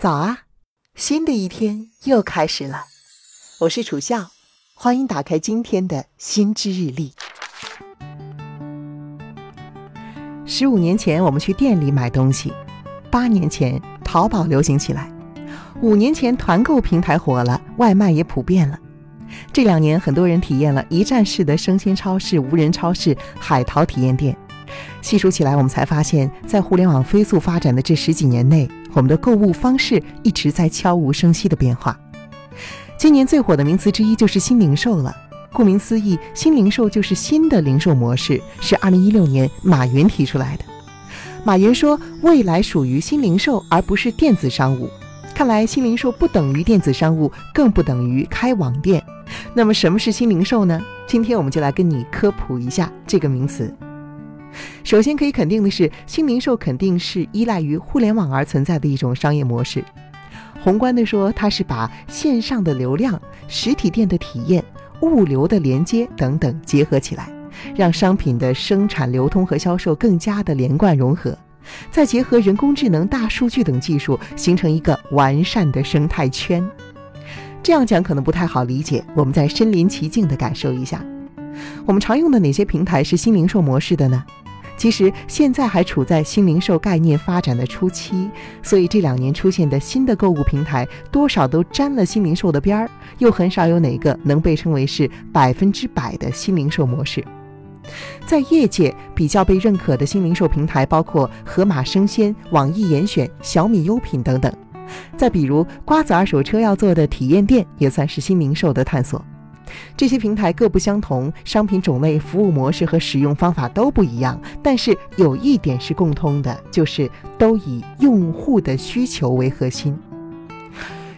早啊，新的一天又开始了。我是楚笑，欢迎打开今天的新知日历。十五年前，我们去店里买东西；八年前，淘宝流行起来；五年前，团购平台火了，外卖也普遍了。这两年，很多人体验了一站式的生鲜超市、无人超市、海淘体验店。细数起来，我们才发现，在互联网飞速发展的这十几年内，我们的购物方式一直在悄无声息的变化。今年最火的名词之一就是新零售了。顾名思义，新零售就是新的零售模式，是2016年马云提出来的。马云说，未来属于新零售，而不是电子商务。看来，新零售不等于电子商务，更不等于开网店。那么，什么是新零售呢？今天我们就来跟你科普一下这个名词。首先可以肯定的是，新零售肯定是依赖于互联网而存在的一种商业模式。宏观的说，它是把线上的流量、实体店的体验、物流的连接等等结合起来，让商品的生产、流通和销售更加的连贯融合，再结合人工智能、大数据等技术，形成一个完善的生态圈。这样讲可能不太好理解，我们再身临其境的感受一下。我们常用的哪些平台是新零售模式的呢？其实现在还处在新零售概念发展的初期，所以这两年出现的新的购物平台多少都沾了新零售的边儿，又很少有哪个能被称为是百分之百的新零售模式。在业界比较被认可的新零售平台包括盒马生鲜、网易严选、小米优品等等。再比如瓜子二手车要做的体验店，也算是新零售的探索。这些平台各不相同，商品种类、服务模式和使用方法都不一样，但是有一点是共通的，就是都以用户的需求为核心。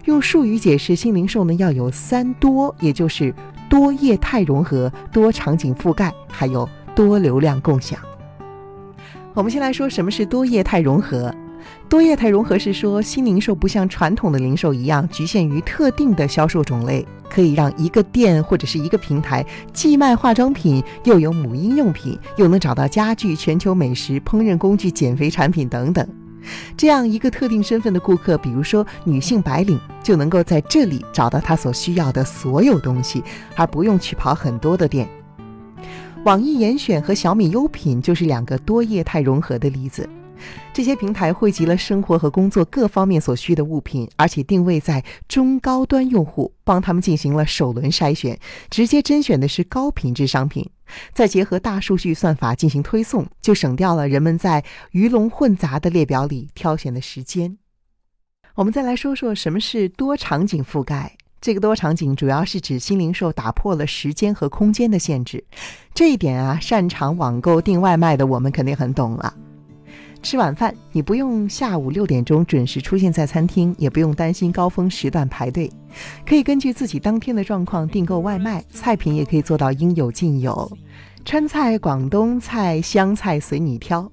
用术语解释新零售呢，要有三多，也就是多业态融合、多场景覆盖，还有多流量共享。我们先来说什么是多业态融合。多业态融合是说，新零售不像传统的零售一样局限于特定的销售种类，可以让一个店或者是一个平台既卖化妆品，又有母婴用品，又能找到家具、全球美食、烹饪工具、减肥产品等等。这样一个特定身份的顾客，比如说女性白领，就能够在这里找到她所需要的所有东西，而不用去跑很多的店。网易严选和小米优品就是两个多业态融合的例子。这些平台汇集了生活和工作各方面所需的物品，而且定位在中高端用户，帮他们进行了首轮筛选，直接甄选的是高品质商品，再结合大数据算法进行推送，就省掉了人们在鱼龙混杂的列表里挑选的时间。我们再来说说什么是多场景覆盖。这个多场景主要是指新零售打破了时间和空间的限制，这一点啊，擅长网购订外卖的我们肯定很懂了。吃晚饭，你不用下午六点钟准时出现在餐厅，也不用担心高峰时段排队，可以根据自己当天的状况订购外卖，菜品也可以做到应有尽有，川菜、广东菜、湘菜随你挑。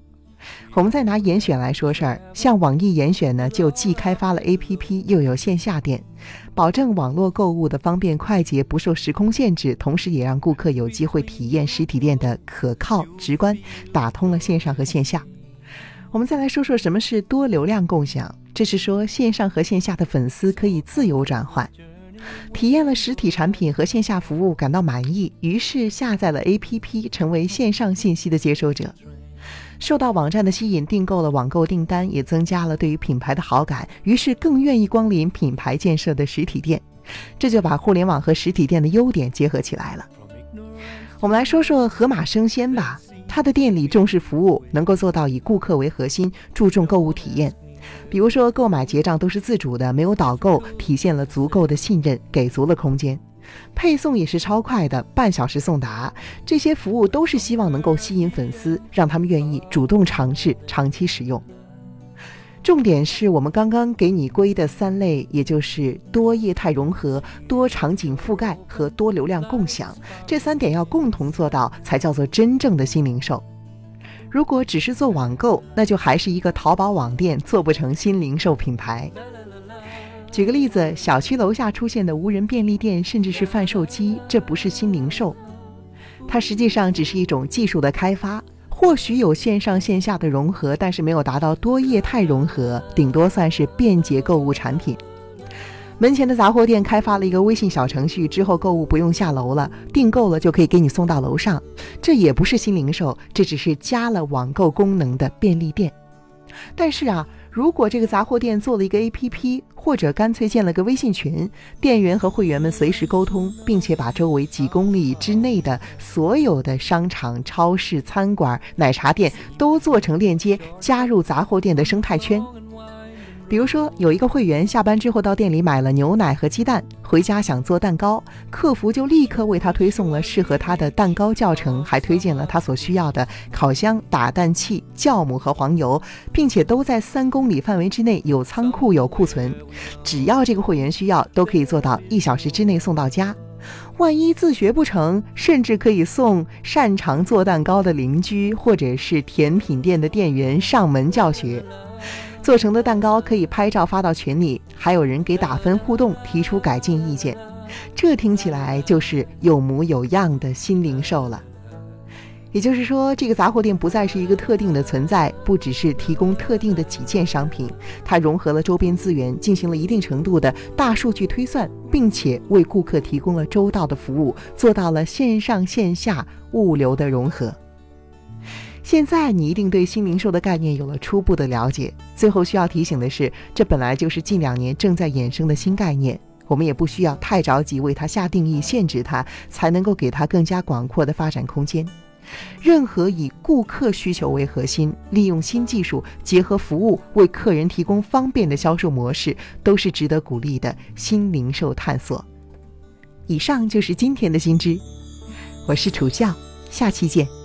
我们再拿严选来说事儿，像网易严选呢，就既开发了 APP，又有线下店，保证网络购物的方便快捷，不受时空限制，同时也让顾客有机会体验实体店的可靠直观，打通了线上和线下。我们再来说说什么是多流量共享。这是说线上和线下的粉丝可以自由转换，体验了实体产品和线下服务感到满意，于是下载了 APP，成为线上信息的接收者。受到网站的吸引，订购了网购订单，也增加了对于品牌的好感，于是更愿意光临品牌建设的实体店。这就把互联网和实体店的优点结合起来了。我们来说说盒马生鲜吧。他的店里重视服务，能够做到以顾客为核心，注重购物体验。比如说，购买结账都是自主的，没有导购，体现了足够的信任，给足了空间。配送也是超快的，半小时送达。这些服务都是希望能够吸引粉丝，让他们愿意主动尝试，长期使用。重点是我们刚刚给你归的三类，也就是多业态融合、多场景覆盖和多流量共享这三点要共同做到，才叫做真正的新零售。如果只是做网购，那就还是一个淘宝网店，做不成新零售品牌。举个例子，小区楼下出现的无人便利店，甚至是贩售机，这不是新零售，它实际上只是一种技术的开发。或许有线上线下的融合，但是没有达到多业态融合，顶多算是便捷购物产品。门前的杂货店开发了一个微信小程序，之后购物不用下楼了，订购了就可以给你送到楼上。这也不是新零售，这只是加了网购功能的便利店。但是啊，如果这个杂货店做了一个 APP，或者干脆建了个微信群，店员和会员们随时沟通，并且把周围几公里之内的所有的商场、超市、餐馆、奶茶店都做成链接，加入杂货店的生态圈。比如说，有一个会员下班之后到店里买了牛奶和鸡蛋，回家想做蛋糕，客服就立刻为他推送了适合他的蛋糕教程，还推荐了他所需要的烤箱、打蛋器、酵母和黄油，并且都在三公里范围之内有仓库有库存，只要这个会员需要，都可以做到一小时之内送到家。万一自学不成，甚至可以送擅长做蛋糕的邻居或者是甜品店的店员上门教学。做成的蛋糕可以拍照发到群里，还有人给打分互动，提出改进意见。这听起来就是有模有样的新零售了。也就是说，这个杂货店不再是一个特定的存在，不只是提供特定的几件商品，它融合了周边资源，进行了一定程度的大数据推算，并且为顾客提供了周到的服务，做到了线上线下物流的融合。现在你一定对新零售的概念有了初步的了解。最后需要提醒的是，这本来就是近两年正在衍生的新概念，我们也不需要太着急为它下定义、限制它，才能够给它更加广阔的发展空间。任何以顾客需求为核心、利用新技术结合服务为客人提供方便的销售模式，都是值得鼓励的新零售探索。以上就是今天的新知，我是楚笑，下期见。